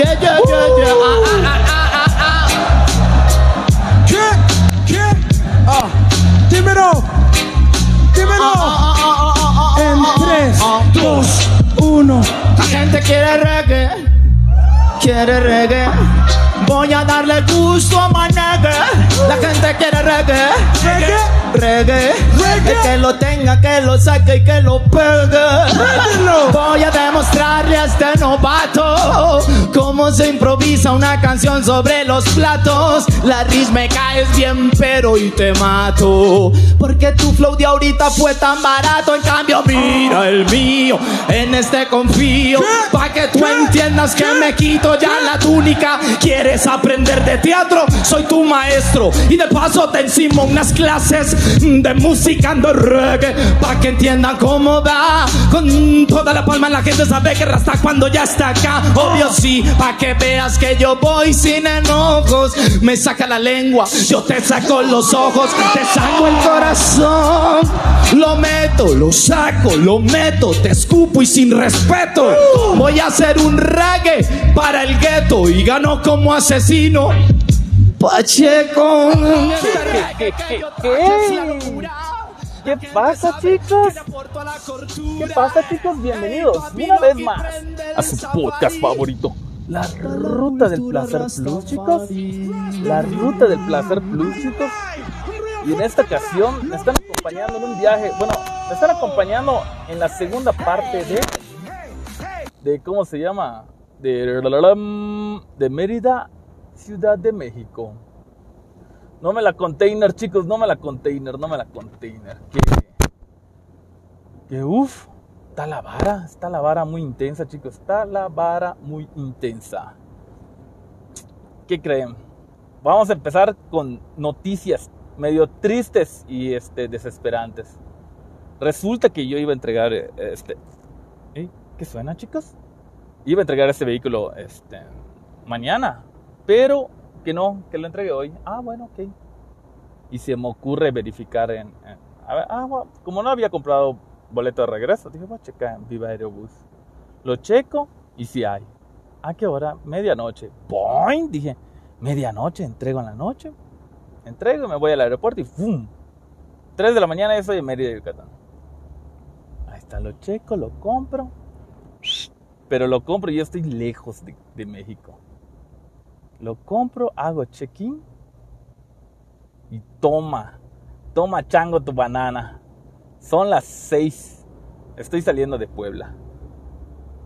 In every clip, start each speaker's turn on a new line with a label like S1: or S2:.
S1: Yeah, yeah, yeah, yeah. Ah, ah, ah, ah, ah, ah.
S2: ¿Qué? ¿Qué? Ah, dímelo. Dímelo.
S1: Ah, ah, ah, ah, ah,
S2: En
S1: ah, ah,
S2: 3,
S1: ah.
S2: 2, 1.
S1: La gente quiere reggae, quiere reggae. Voy a darle gusto a Manegue. La gente quiere reggae,
S2: ¿Reggae?
S1: reggae.
S2: Reggae.
S1: El que lo tenga, que lo saque y que lo pegue. Voy a demostrarle a este novato cómo se improvisa una canción sobre los platos. La ris me caes bien, pero y te mato. Porque tu flow de ahorita fue tan barato. En cambio, mira el mío. En este confío. Pa' que tú entiendas que me quito ya la túnica. ¿Quieres aprender de teatro? Soy tu maestro. Y de paso te encimo unas clases de música ando reggae. Pa' que entiendan cómo va. Con toda la palma la gente sabe que rasta cuando ya está acá. Obvio sí, pa' que veas que yo voy sin enojos. Me saca la lengua, yo te saco los ojos, te saco el corazón. Lo meto, lo saco, lo meto, te escupo y sin respeto. Voy a hacer un reggae para el gueto y gano como asesino. Pacheco.
S3: ¿Qué? ¿Qué pasa, chicos? ¿Qué pasa, chicos? Bienvenidos una vez más a su podcast favorito. La Ruta del Placer Plus, chicos. La Ruta del Placer Plus, chicos. Y en esta ocasión me están acompañando en un viaje. Bueno, me están acompañando en la segunda parte de. de ¿Cómo se llama? De, de Mérida, Ciudad de México. No me la container, chicos, no me la container, no me la container. Que, que uff, está la vara, está la vara muy intensa, chicos, está la vara muy intensa. ¿Qué creen? Vamos a empezar con noticias medio tristes y este, desesperantes. Resulta que yo iba a entregar este. ¿eh? ¿Qué suena, chicos? Iba a entregar este vehículo este, mañana, pero que no, que lo entregue hoy. Ah, bueno, ok. Y se me ocurre verificar en... en- a ver, ah, bueno, como no había comprado boleto de regreso, dije, voy a checar en Viva Aerobús. Lo checo y si hay. ¿A qué hora? Medianoche. ¡Boing! Dije, medianoche, entrego en la noche. Entrego y me voy al aeropuerto y ¡fum! 3 de la mañana ya estoy en Mérida, Yucatán. Ahí está, lo checo, lo compro. Pero lo compro y yo estoy lejos de, de México. Lo compro, hago check-in y toma, toma chango tu banana. Son las 6. Estoy saliendo de Puebla.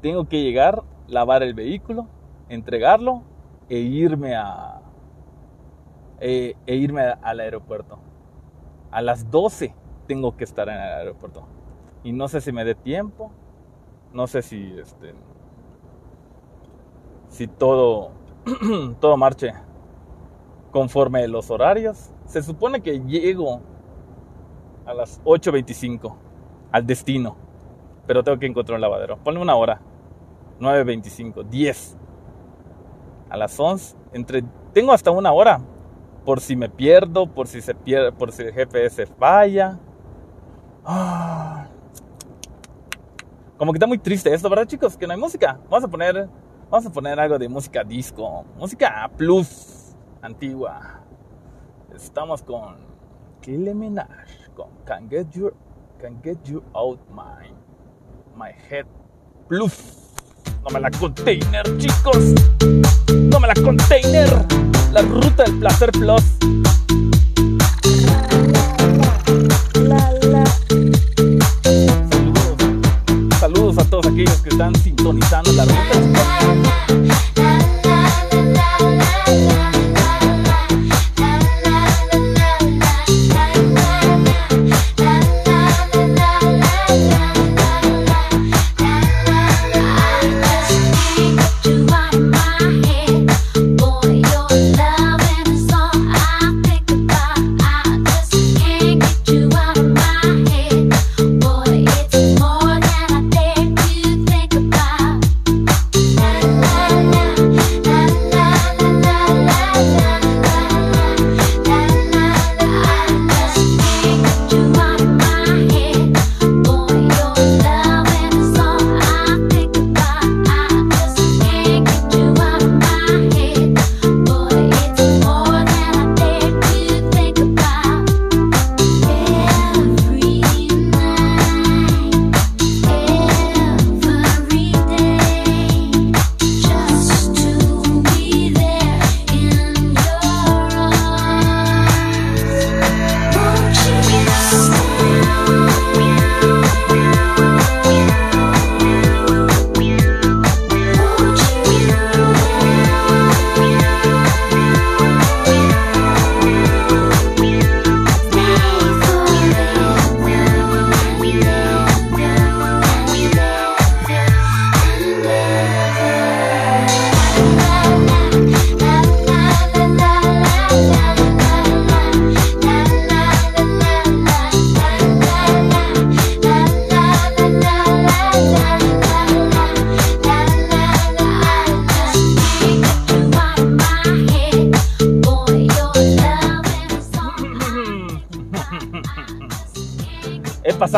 S3: Tengo que llegar, lavar el vehículo, entregarlo e irme a e, e irme al aeropuerto. A las 12 tengo que estar en el aeropuerto. Y no sé si me dé tiempo. No sé si este si todo todo marche conforme los horarios. Se supone que llego a las 8.25 al destino, pero tengo que encontrar un lavadero. Ponle una hora. 9.25, 10. A las 11, entre tengo hasta una hora por si me pierdo, por si se pierde, por si el GPS falla. Ah. Como que está muy triste esto, ¿verdad, chicos? Que no hay música. Vamos a poner Vamos a poner algo de música disco, música plus, antigua. Estamos con Kylie Minaj, con Can Get You, Can Get You Out My, My Head Plus. No me la container, chicos. No me la container. La ruta del placer plus. Saludos a todos aquellos que están sintonizando la ruta.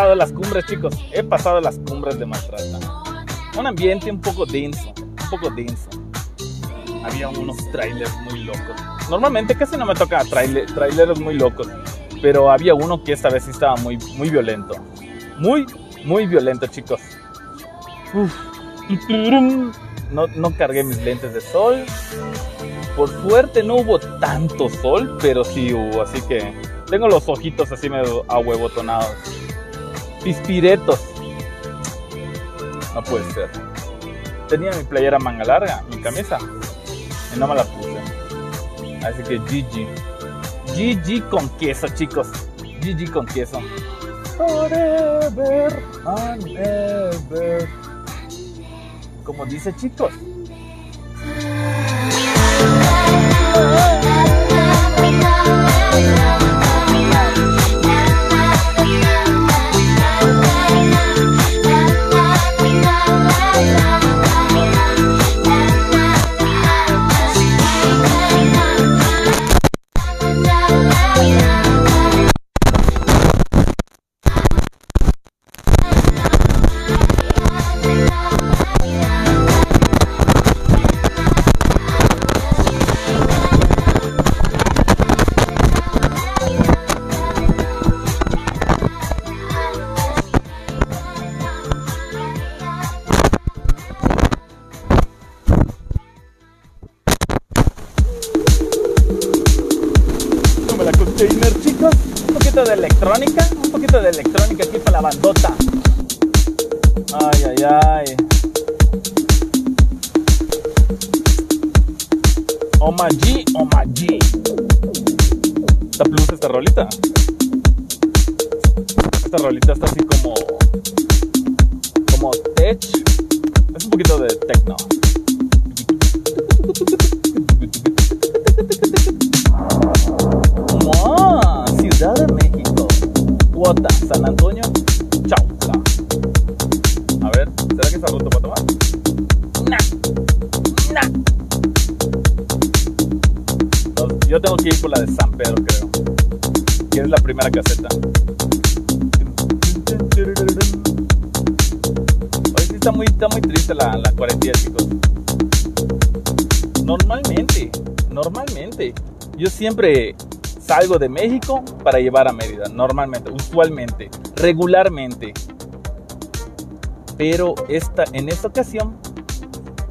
S3: Pasado las cumbres, chicos. He pasado las cumbres de Maltrata. Un ambiente un poco denso, un poco denso. Había unos trailers muy locos. Normalmente casi no me toca trailer, trailers muy locos, pero había uno que esta vez sí estaba muy, muy violento. Muy, muy violento, chicos. No cargué mis lentes de sol. Por suerte no hubo tanto sol, pero sí hubo, así que tengo los ojitos así medio ahuevotonados. Pispiretos. No puede ser. Tenía mi playera manga larga, mi camisa, y no me la puse. Así que GG. GG con queso, chicos. GG con queso. Como dice, chicos. Ay, ay, ay. Oma G, Oma G. Está plus esta rolita. Esta rolita está así como. como tech. Es un poquito de techno. Mua, Ciudad de México. Cuota, San Antonio, la caseta. Hoy sí está muy, está muy triste la, la cuarentena, chicos. Normalmente, normalmente, yo siempre salgo de México para llevar a Mérida. Normalmente, usualmente, regularmente. Pero esta, en esta ocasión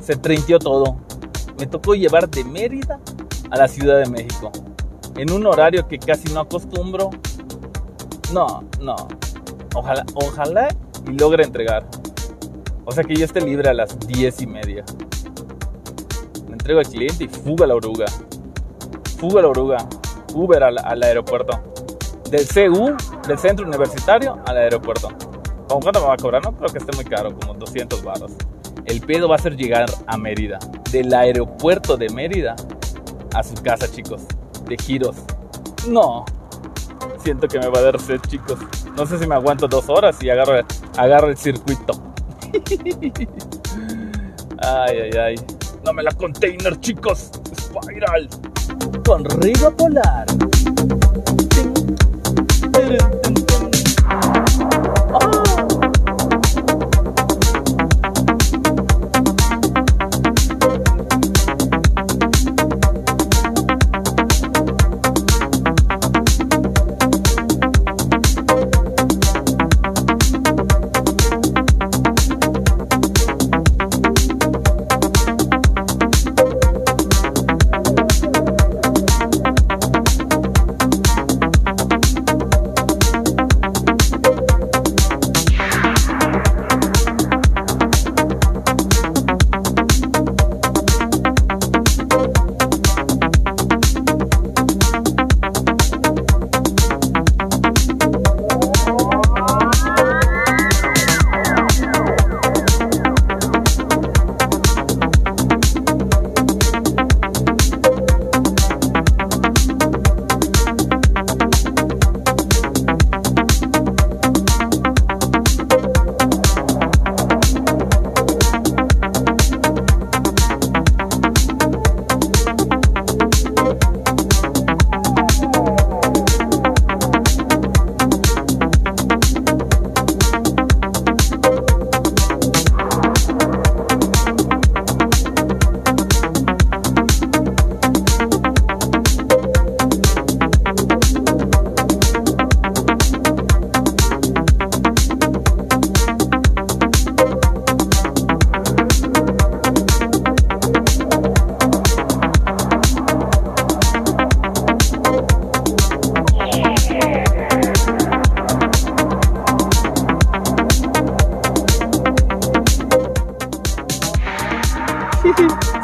S3: se treintió todo. Me tocó llevar de Mérida a la Ciudad de México. En un horario que casi no acostumbro. No, no. Ojalá, ojalá y logre entregar. O sea que yo esté libre a las diez y media. Me entrego al cliente y fuga a la oruga. Fuga a la oruga. Uber al, aeropuerto. Del CU, del centro universitario, al aeropuerto. ¿Cómo cuánto me va a cobrar? No creo que esté muy caro, como 200 baros. El pedo va a ser llegar a Mérida. Del aeropuerto de Mérida a su casa, chicos. De giros. No. Siento que me va a dar sed, chicos. No sé si me aguanto dos horas y agarro, agarro el circuito. Ay, ay, ay. No me la container, chicos. Spiral. Con Rigo Polar.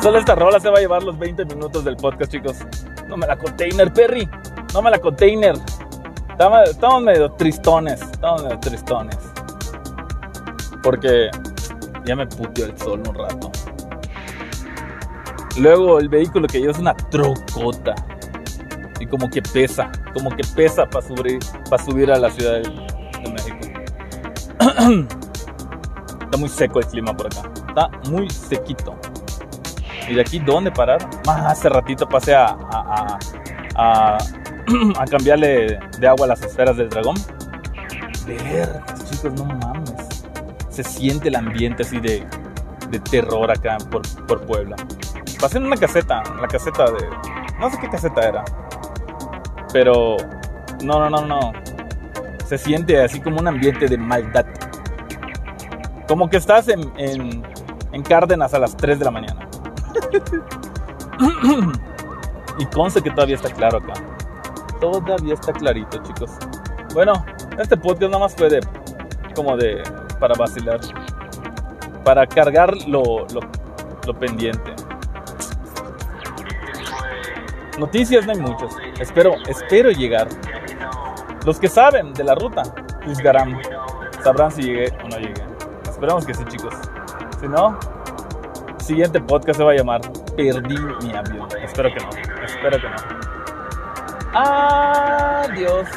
S3: Solo esta rola se va a llevar los 20 minutos del podcast, chicos. No me la container, Perry. No me la container. Estamos, medio tristones. Estamos medio tristones. Porque ya me puteó el sol un rato. Luego el vehículo que yo es una trocota. Y como que pesa. Como que pesa para subir, subir a la ciudad de, de México. Está muy seco el clima por acá. Está muy sequito. ¿Y de aquí dónde parar? Más hace ratito pasé a, a, a, a cambiarle de agua las esferas del dragón. Ver, chicos, no mames. Se siente el ambiente así de, de terror acá por, por Puebla. Pasé en una caseta, la caseta de. No sé qué caseta era. Pero. No, no, no, no. Se siente así como un ambiente de maldad. Como que estás en, en, en Cárdenas a las 3 de la mañana. Y conste que todavía está claro acá. Todavía está clarito, chicos. Bueno, este podcast nada más fue de. como de. para vacilar. Para cargar lo, lo, pendiente. Noticias no hay muchas. Espero, espero llegar. Los que saben de la ruta juzgarán. Sabrán si llegué o no llegué. Esperamos que sí, chicos. Si no, siguiente podcast se va a llamar Perdí mi avión. Espero que no. Espero que no. Adiós.